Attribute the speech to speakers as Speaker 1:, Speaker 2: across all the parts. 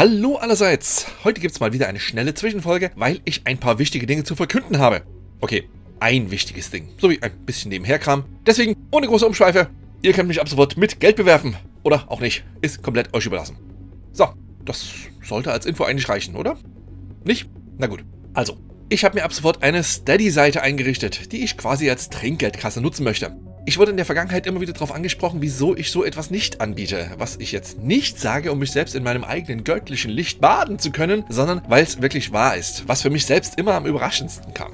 Speaker 1: Hallo allerseits! Heute gibt's mal wieder eine schnelle Zwischenfolge, weil ich ein paar wichtige Dinge zu verkünden habe. Okay, ein wichtiges Ding, sowie ein bisschen Nebenherkram. Deswegen, ohne große Umschweife, ihr könnt mich ab sofort mit Geld bewerfen. Oder auch nicht, ist komplett euch überlassen. So, das sollte als Info eigentlich reichen, oder? Nicht? Na gut. Also, ich habe mir ab sofort eine Steady-Seite eingerichtet, die ich quasi als Trinkgeldkasse nutzen möchte. Ich wurde in der Vergangenheit immer wieder darauf angesprochen, wieso ich so etwas nicht anbiete. Was ich jetzt nicht sage, um mich selbst in meinem eigenen göttlichen Licht baden zu können, sondern weil es wirklich wahr ist, was für mich selbst immer am überraschendsten kam.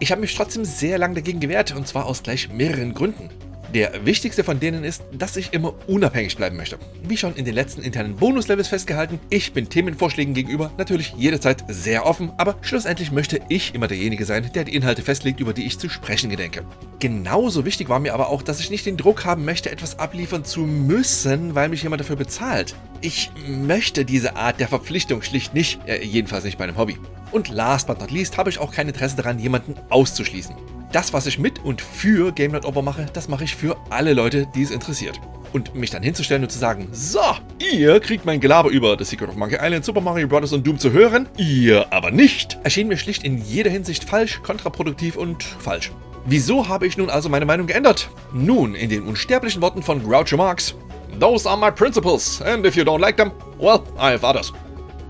Speaker 1: Ich habe mich trotzdem sehr lang dagegen gewehrt, und zwar aus gleich mehreren Gründen. Der wichtigste von denen ist, dass ich immer unabhängig bleiben möchte. Wie schon in den letzten internen Bonuslevels festgehalten, ich bin Themenvorschlägen gegenüber natürlich jederzeit sehr offen, aber schlussendlich möchte ich immer derjenige sein, der die Inhalte festlegt, über die ich zu sprechen gedenke. Genauso wichtig war mir aber auch, dass ich nicht den Druck haben möchte, etwas abliefern zu müssen, weil mich jemand dafür bezahlt. Ich möchte diese Art der Verpflichtung schlicht nicht, äh, jedenfalls nicht bei einem Hobby. Und last but not least habe ich auch kein Interesse daran, jemanden auszuschließen das, was ich mit und für Game Not Over mache, das mache ich für alle Leute, die es interessiert. Und mich dann hinzustellen und zu sagen, so, ihr kriegt mein Gelaber über The Secret of Monkey Island, Super Mario Bros. und Doom zu hören, ihr aber nicht, erschien mir schlicht in jeder Hinsicht falsch, kontraproduktiv und falsch. Wieso habe ich nun also meine Meinung geändert? Nun, in den unsterblichen Worten von Groucho Marx, Those are my principles, and if you don't like them, well, I have others.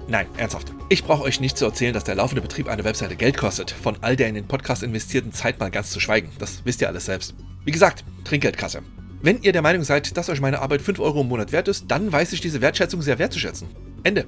Speaker 1: Nein, ernsthaft. Ich brauche euch nicht zu erzählen, dass der laufende Betrieb einer Webseite Geld kostet. Von all der in den Podcast investierten Zeit mal ganz zu schweigen. Das wisst ihr alles selbst. Wie gesagt, Trinkgeldkasse. Wenn ihr der Meinung seid, dass euch meine Arbeit 5 Euro im Monat wert ist, dann weiß ich diese Wertschätzung sehr wertzuschätzen. Ende.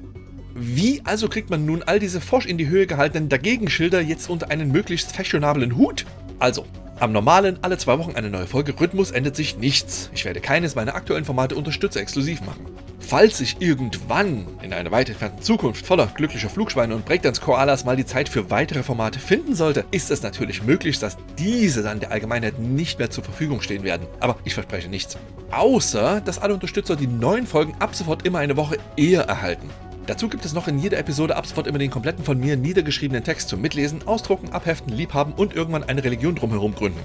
Speaker 1: Wie also kriegt man nun all diese forsch in die Höhe gehaltenen Dagegenschilder jetzt unter einen möglichst fashionablen Hut? Also, am normalen, alle zwei Wochen eine neue Folge Rhythmus ändert sich nichts. Ich werde keines meiner aktuellen Formate Unterstützer exklusiv machen. Falls ich irgendwann in einer weit entfernten Zukunft voller glücklicher Flugschweine und Breakdance-Koalas mal die Zeit für weitere Formate finden sollte, ist es natürlich möglich, dass diese dann der Allgemeinheit nicht mehr zur Verfügung stehen werden. Aber ich verspreche nichts. Außer, dass alle Unterstützer die neuen Folgen ab sofort immer eine Woche eher erhalten. Dazu gibt es noch in jeder Episode ab sofort immer den kompletten von mir niedergeschriebenen Text zum Mitlesen, Ausdrucken, Abheften, Liebhaben und irgendwann eine Religion drumherum gründen.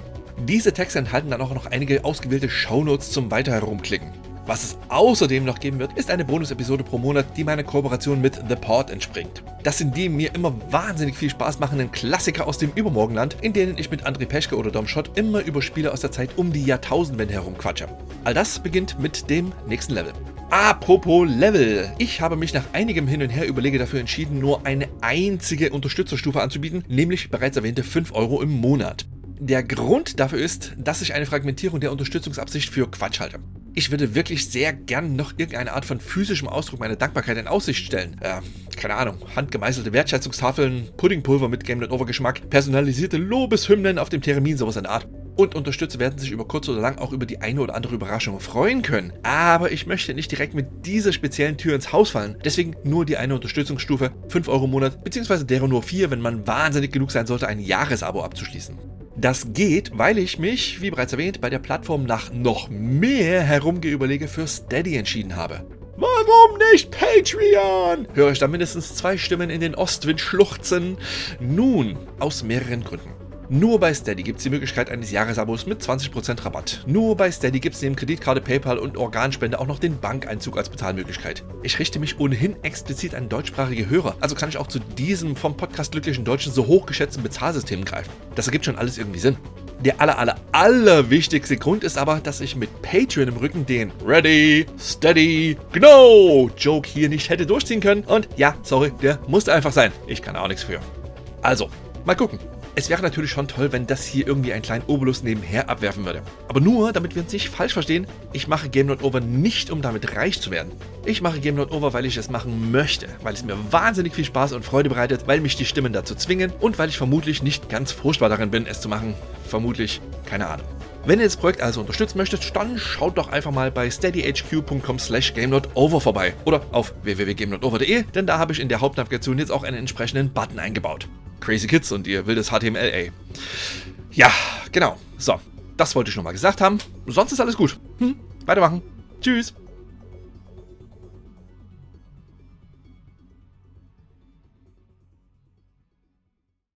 Speaker 1: Diese Texte enthalten dann auch noch einige ausgewählte Shownotes zum Weiter herumklicken. Was es außerdem noch geben wird, ist eine Bonus-Episode pro Monat, die meiner Kooperation mit The Port entspringt. Das sind die mir immer wahnsinnig viel Spaß machenden Klassiker aus dem Übermorgenland, in denen ich mit André Peschke oder Dom Schott immer über Spiele aus der Zeit um die Jahrtausendwende herum quatsche. All das beginnt mit dem nächsten Level. Apropos Level. Ich habe mich nach einigem Hin und Her überlege dafür entschieden, nur eine einzige Unterstützerstufe anzubieten, nämlich bereits erwähnte 5 Euro im Monat. Der Grund dafür ist, dass ich eine Fragmentierung der Unterstützungsabsicht für Quatsch halte. Ich würde wirklich sehr gern noch irgendeine Art von physischem Ausdruck meiner Dankbarkeit in Aussicht stellen. Äh, keine Ahnung, handgemeißelte Wertschätzungstafeln, Puddingpulver mit Game Over Geschmack, personalisierte Lobeshymnen auf dem Termin, sowas in der Art. Und Unterstützer werden sich über kurz oder lang auch über die eine oder andere Überraschung freuen können. Aber ich möchte nicht direkt mit dieser speziellen Tür ins Haus fallen. Deswegen nur die eine Unterstützungsstufe, 5 Euro im Monat, beziehungsweise deren nur 4, wenn man wahnsinnig genug sein sollte, ein Jahresabo abzuschließen. Das geht, weil ich mich, wie bereits erwähnt, bei der Plattform nach noch mehr Herumgeüberlege für Steady entschieden habe. Warum nicht Patreon? Höre ich da mindestens zwei Stimmen in den Ostwind schluchzen? Nun, aus mehreren Gründen. Nur bei Steady gibt es die Möglichkeit eines Jahresabos mit 20% Rabatt. Nur bei Steady gibt es neben Kreditkarte, PayPal und Organspende auch noch den Bankeinzug als Bezahlmöglichkeit. Ich richte mich ohnehin explizit an deutschsprachige Hörer, also kann ich auch zu diesem vom Podcast glücklichen Deutschen so hochgeschätzten Bezahlsystem greifen. Das ergibt schon alles irgendwie Sinn. Der aller, aller, aller wichtigste Grund ist aber, dass ich mit Patreon im Rücken den Ready, Steady, Gno Joke hier nicht hätte durchziehen können. Und ja, sorry, der musste einfach sein. Ich kann auch nichts für. Also, mal gucken. Es wäre natürlich schon toll, wenn das hier irgendwie einen kleinen Obolus nebenher abwerfen würde. Aber nur, damit wir uns nicht falsch verstehen, ich mache Game Not Over nicht, um damit reich zu werden. Ich mache Game Not Over, weil ich es machen möchte, weil es mir wahnsinnig viel Spaß und Freude bereitet, weil mich die Stimmen dazu zwingen und weil ich vermutlich nicht ganz furchtbar darin bin, es zu machen. Vermutlich, keine Ahnung. Wenn ihr das Projekt also unterstützen möchtet, dann schaut doch einfach mal bei steadyhq.com slash GameNotOver vorbei oder auf www.gamenotover.de, denn da habe ich in der Hauptnavigation jetzt auch einen entsprechenden Button eingebaut. Crazy Kids und ihr wildes HTML, ey. Ja, genau. So, das wollte ich nochmal gesagt haben. Sonst ist alles gut. Hm, weitermachen. Tschüss.